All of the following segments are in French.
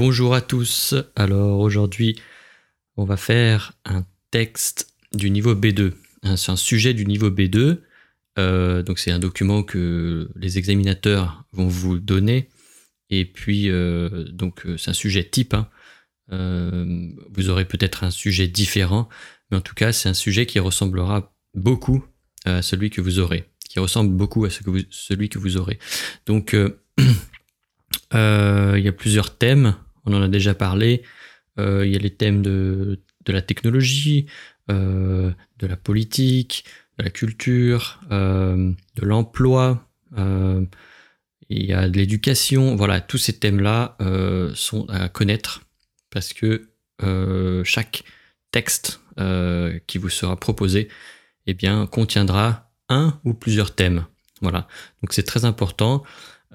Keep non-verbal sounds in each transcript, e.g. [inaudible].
bonjour à tous. Alors aujourd'hui, on va faire un texte du niveau B2. Hein, c'est un sujet du niveau B2. Euh, donc c'est un document que les examinateurs vont vous donner. Et puis euh, donc euh, c'est un sujet type. Hein. vous aurez peut-être un sujet différent, mais en tout cas c'est un sujet qui ressemblera beaucoup à celui que vous aurez, qui ressemble beaucoup à celui que vous aurez. Donc [clears throat] il y a plusieurs thèmes, on en a déjà parlé. Euh, il y a les thèmes de, la technologie, euh, de la politique, de la culture, de l'emploi. il y a de l'éducation. Voilà, tous ces thèmes-là sont à connaître parce que chaque texte qui vous sera proposé eh bien, contiendra un ou plusieurs thèmes. Voilà, donc c'est très important.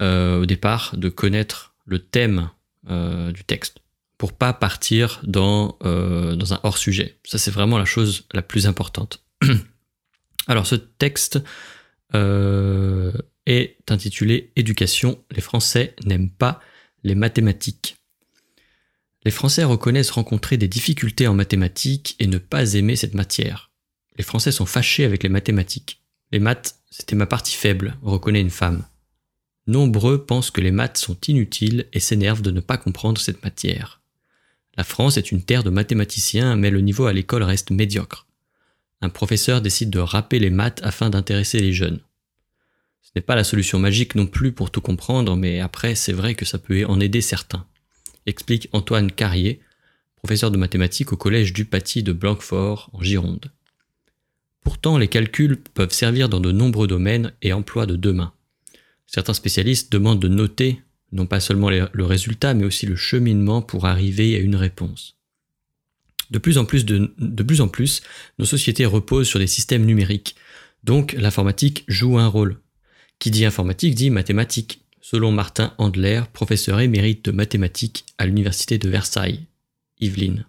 Euh, au départ de connaître le thème euh, du texte pour pas partir dans, euh, dans un hors-sujet. Ça, c'est vraiment la chose la plus importante. [clears throat] Alors, ce texte est intitulé Éducation. Les Français n'aiment pas les mathématiques. Les Français reconnaissent rencontrer des difficultés en mathématiques et ne pas aimer cette matière. Les Français sont fâchés avec les mathématiques. Les maths, c'était ma partie faible, reconnaît une femme. Nombreux pensent que les maths sont inutiles et s'énervent de ne pas comprendre cette matière. La France est une terre de mathématiciens, mais le niveau à l'école reste médiocre. Un professeur décide de râper les maths afin d'intéresser les jeunes. Ce n'est pas la solution magique non plus pour tout comprendre, mais après c'est vrai que ça peut en aider certains. Explique Antoine Carrier, professeur de mathématiques au collège du Paty de Blanquefort en Gironde. Pourtant, les calculs peuvent servir dans de nombreux domaines et emplois de demain. Certains spécialistes demandent de noter non pas seulement le résultat, mais aussi le cheminement pour arriver à une réponse. De plus en plus, nos sociétés reposent sur des systèmes numériques, donc l'informatique joue un rôle. Qui dit informatique dit mathématiques, selon Martin Andler, professeur émérite de mathématiques à l'université de Versailles, Yveline.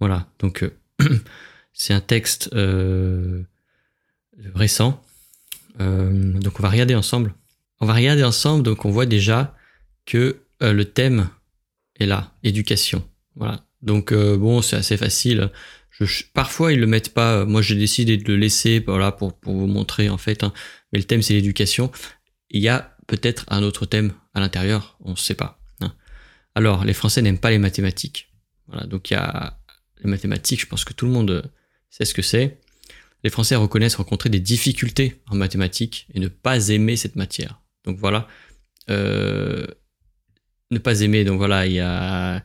Voilà, donc euh, [clears throat] c'est un texte euh, récent. Euh, donc on va regarder ensemble on va regarder ensemble, donc on voit déjà que euh, le thème est là, éducation. Voilà. Donc euh, bon, c'est assez facile. parfois ils le mettent pas. Moi j'ai décidé de le laisser, voilà, pour, pour vous montrer en fait. Hein. Mais le thème c'est l'éducation. Il y a peut-être un autre thème à l'intérieur, on ne sait pas. Hein. Alors les Français n'aiment pas les mathématiques. Voilà. Donc il y a les mathématiques. Je pense que tout le monde sait ce que c'est. Les Français reconnaissent rencontrer des difficultés en mathématiques et ne pas aimer cette matière. Donc voilà. Euh, ne pas aimer, donc voilà, il y a,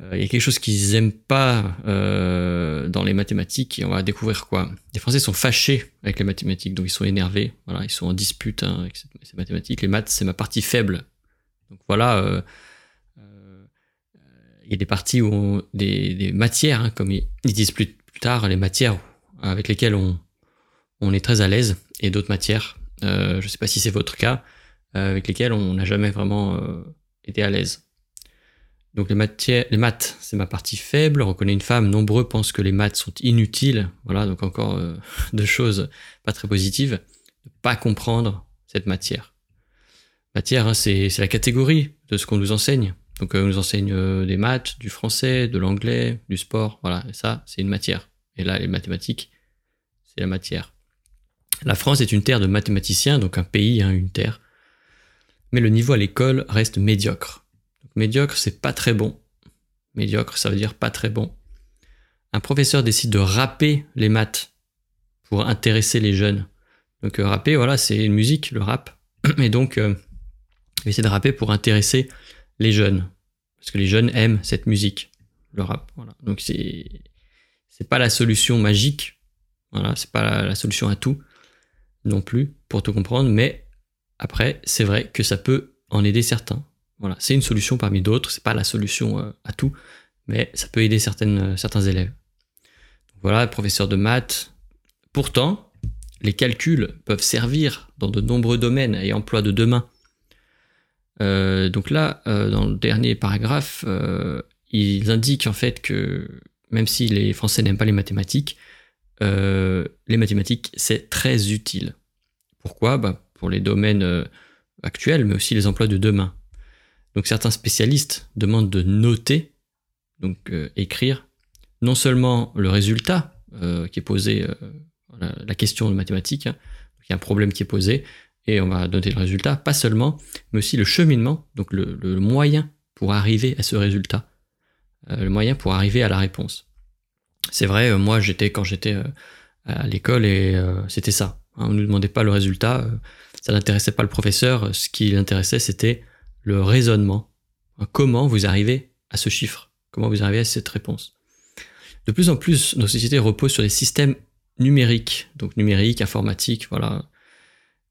euh, quelque chose qu'ils aiment pas euh, dans les mathématiques on va découvrir quoi. Les Français sont fâchés avec les mathématiques, donc ils sont énervés, voilà, ils sont en dispute hein, avec ces mathématiques. Les maths, c'est ma partie faible. Donc voilà, il y a des parties où des, matières, hein, comme ils, disent plus, tard, les matières avec lesquelles on est très à l'aise et d'autres matières euh, je ne sais pas si c'est votre cas, euh, avec lesquels on n'a jamais vraiment euh, été à l'aise. Donc les, maths, c'est ma partie faible. Reconnaît une femme. Nombreux pensent que les maths sont inutiles. Voilà, donc encore [laughs] deux choses pas très positives. Ne pas comprendre cette matière. Matière, hein, c'est la catégorie de ce qu'on nous enseigne. Donc on nous enseigne des maths, du français, de l'anglais, du sport. Voilà, et ça, c'est une matière. Et là, les mathématiques, c'est la matière. La France est une terre de mathématiciens, donc un pays, hein, une terre. Mais le niveau à l'école reste médiocre. médiocre, c'est pas très bon. Médiocre, ça veut dire pas très bon. Un professeur décide de rapper les maths pour intéresser les jeunes. Donc euh, rapper, voilà, c'est une musique, le rap. [clears throat] Et donc, euh, il essaie de rapper pour intéresser les jeunes. Parce que les jeunes aiment cette musique, le rap. Donc c'est c'est pas la solution magique. Voilà, c'est pas la solution à tout non plus pour tout comprendre, mais après, c'est vrai que ça peut en aider certains. Voilà, c'est une solution parmi d'autres, c'est pas la solution euh, à tout, mais ça peut aider euh, certains élèves. Voilà, professeur de maths. Pourtant, les calculs peuvent servir dans de nombreux domaines et emplois de demain. Euh, donc là, dans le dernier paragraphe, ils indiquent en fait que même si les Français n'aiment pas les mathématiques, les mathématiques, c'est très utile. Pourquoi bah, Pour les domaines euh, actuels, mais aussi les emplois de demain. Donc certains spécialistes demandent de noter, donc écrire, non seulement le résultat qui est posé, la, question de mathématiques, hein, il y a un problème qui est posé, et on va noter le résultat, pas seulement, mais aussi le cheminement, donc le, moyen pour arriver à ce résultat, le moyen pour arriver à la réponse. C'est vrai, moi j'étais quand j'étais à l'école et euh, c'était ça. Hein, on ne nous demandait pas le résultat, euh, ça n'intéressait pas le professeur, ce qui l'intéressait c'était le raisonnement. Comment vous arrivez à ce chiffre? Comment vous arrivez à cette réponse? De plus en plus, nos sociétés reposent sur des systèmes numériques, donc numériques, informatiques, voilà.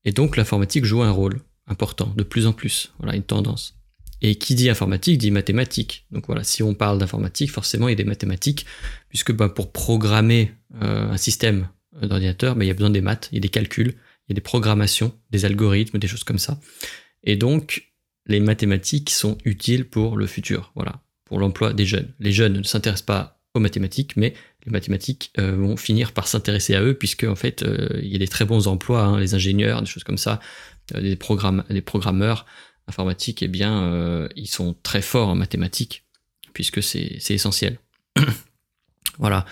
Et donc l'informatique joue un rôle important, de plus en plus, voilà, une tendance. Et qui dit informatique dit mathématiques. Donc voilà, si on parle d'informatique, forcément il y a des mathématiques, puisque bah, pour programmer euh, un système d'ordinateur, bah, il y a besoin des maths, il y a des calculs, il y a des programmations, des algorithmes, des choses comme ça. Et donc les mathématiques sont utiles pour le futur, voilà, pour l'emploi des jeunes. Les jeunes ne s'intéressent pas aux mathématiques, mais les mathématiques euh, vont finir par s'intéresser à eux, puisque en fait euh, il y a des très bons emplois, hein, les ingénieurs, des choses comme ça, des, programmes, des programmeurs informatique, eh bien, euh, ils sont très forts en mathématiques, puisque c'est essentiel. [coughs] voilà.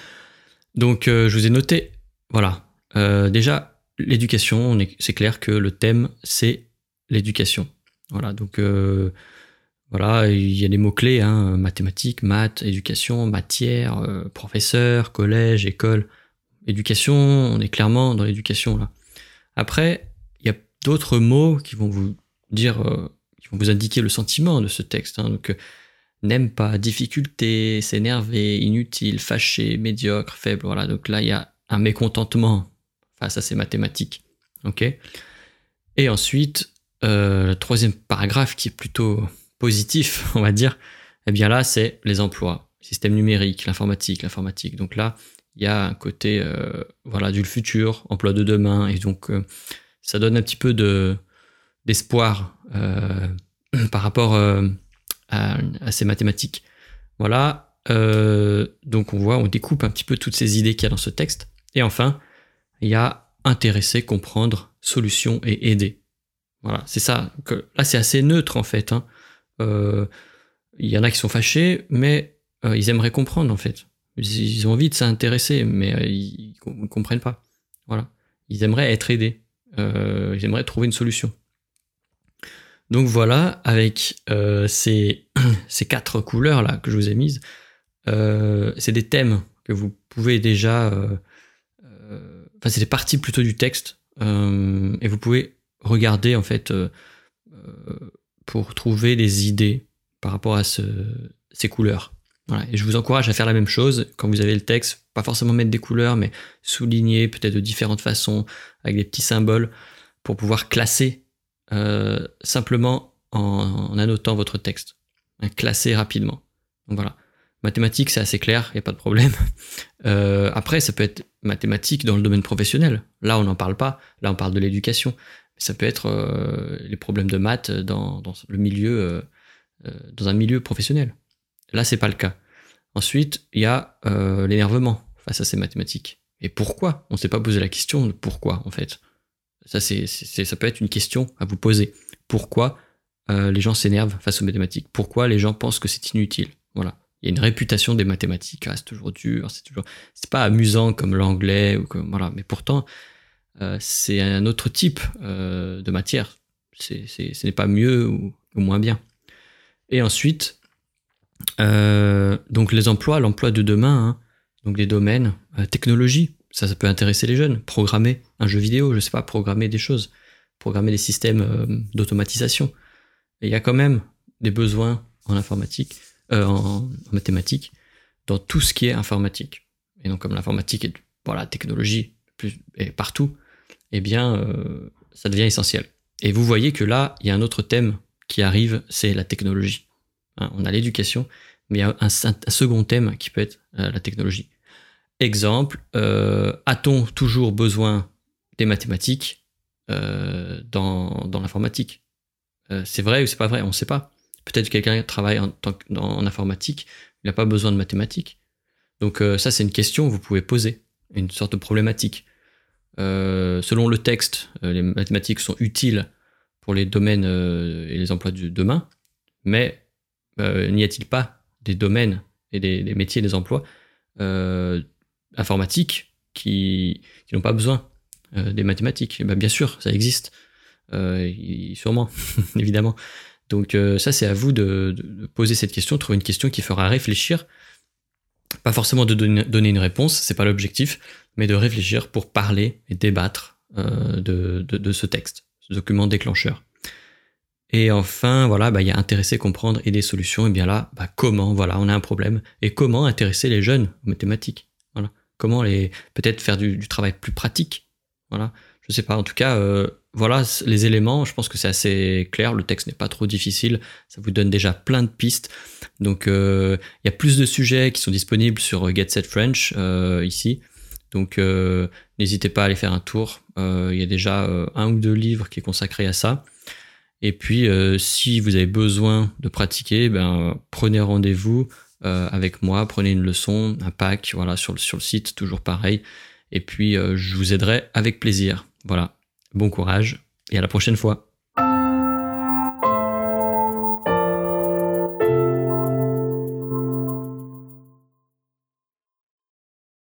Donc, euh, je vous ai noté, voilà. Euh, déjà, l'éducation, c'est clair que le thème, c'est l'éducation. Voilà, donc, voilà, il y a des mots-clés, hein, mathématiques, maths, éducation, matière, professeur, collège, école. Éducation, on est clairement dans l'éducation, là. Après, il y a d'autres mots qui vont vous dire vont vous indiquer le sentiment de ce texte. Hein. donc, euh, n'aime pas, difficulté, s'énerver, inutile, fâché, médiocre, faible. Voilà. Donc là, il y a un mécontentement face à ces mathématiques. Ok? Et ensuite, euh, le troisième paragraphe qui est plutôt positif, [laughs] on va dire. Eh bien là, c'est les emplois, système numérique, l'informatique, l'informatique. Donc là, il y a un côté, euh, voilà, du futur, emploi de demain, et donc ça donne un petit peu de d'espoir euh, [clears throat] par rapport euh, à, ces mathématiques. Voilà, euh, donc on voit, on découpe un petit peu toutes ces idées qu'il y a dans ce texte. Et enfin, il y a intéresser, comprendre, solution et aider. Voilà, c'est ça. Que, là, c'est assez neutre en fait. Hein. Il y en a qui sont fâchés, mais ils aimeraient comprendre en fait. Ils, ont envie de s'intéresser, mais ils ne comprennent pas. Voilà. Ils aimeraient être aidés. ils aimeraient trouver une solution. Donc voilà, avec euh, [clears throat] ces, quatre couleurs là que je vous ai mises, euh, c'est des thèmes que vous pouvez déjà, euh, enfin c'est des parties plutôt du texte, et vous pouvez regarder en fait pour trouver des idées par rapport à ce, ces couleurs. Voilà. Et je vous encourage à faire la même chose quand vous avez le texte, pas forcément mettre des couleurs, mais souligner peut-être de différentes façons avec des petits symboles pour pouvoir classer euh, simplement en, annotant votre texte. Classer rapidement. Voilà. Mathématiques, c'est assez clair, il n'y a pas de problème. [laughs] Euh, après, ça peut être mathématiques dans le domaine professionnel. Là, on n'en parle pas. Là, on parle de l'éducation. Ça peut être euh, les problèmes de maths milieu, dans un milieu professionnel. Là, c'est pas le cas. Ensuite, il y a l'énervement face à ces mathématiques. Et pourquoi? On ne s'est pas posé la question de pourquoi, en fait. Ça, c'est, ça peut être une question à vous poser. Pourquoi euh, les gens s'énervent face aux mathématiques? Pourquoi les gens pensent que c'est inutile? Voilà. Il y a une réputation des mathématiques. Ah, c'est toujours dur, c'est toujours, c'est pas amusant comme l'anglais ou comme voilà. Mais pourtant, euh, c'est un autre type euh, de matière. C'est, ce n'est pas mieux ou, moins bien. Et ensuite, donc les emplois, l'emploi de demain, hein, donc les domaines, technologie, ça, ça peut intéresser les jeunes. Programmer un jeu vidéo, je sais pas, programmer des choses, programmer des systèmes euh, d'automatisation. il y a quand même des besoins en informatique, euh, en, mathématiques, dans tout ce qui est informatique. Et donc, comme l'informatique est voilà, la technologie plus, partout, eh bien, euh, ça devient essentiel. Et vous voyez que là, il y a un autre thème qui arrive, c'est la technologie. Hein, on a l'éducation, mais il y a un, second thème qui peut être la technologie. Exemple, euh, a-t-on toujours besoin des mathématiques euh, dans, l'informatique? Euh, C'est vrai ou c'est pas vrai? On ne sait pas. Peut-être que quelqu'un travaille en, informatique, il n'a pas besoin de mathématiques. Donc ça, c'est une question que vous pouvez poser, une sorte de problématique. selon le texte, les mathématiques sont utiles pour les domaines et les emplois de demain, Mais n'y a-t-il pas des domaines et des, métiers, des emplois informatiques qui, n'ont pas besoin des mathématiques? Eh ben, Bien sûr, ça existe. sûrement, [laughs] évidemment. Donc ça, c'est à vous de, poser cette question, trouver une question qui fera réfléchir pas forcément de donner une réponse, c'est pas l'objectif, mais de réfléchir pour parler et débattre euh, de, ce texte, ce document déclencheur. Et enfin, voilà, bah, il y a intéresser, comprendre et des solutions. Et bien là, bah, comment, voilà, on a un problème. Et comment intéresser les jeunes aux mathématiques. Comment les, peut-être faire du, travail plus pratique Voilà. Je sais pas. En tout cas, euh, voilà les éléments. Je pense que c'est assez clair. Le texte n'est pas trop difficile. Ça vous donne déjà plein de pistes. Donc, euh, il y a plus de sujets qui sont disponibles sur Get Set French euh, ici. Donc, euh, n'hésitez pas à aller faire un tour. Il y a déjà un ou deux livres qui est consacré à ça. Et puis, si vous avez besoin de pratiquer, ben, prenez rendez-vous avec moi, prenez une leçon, un pack, voilà, sur le site, toujours pareil. Et puis, je vous aiderai avec plaisir. Voilà. Bon courage et à la prochaine fois.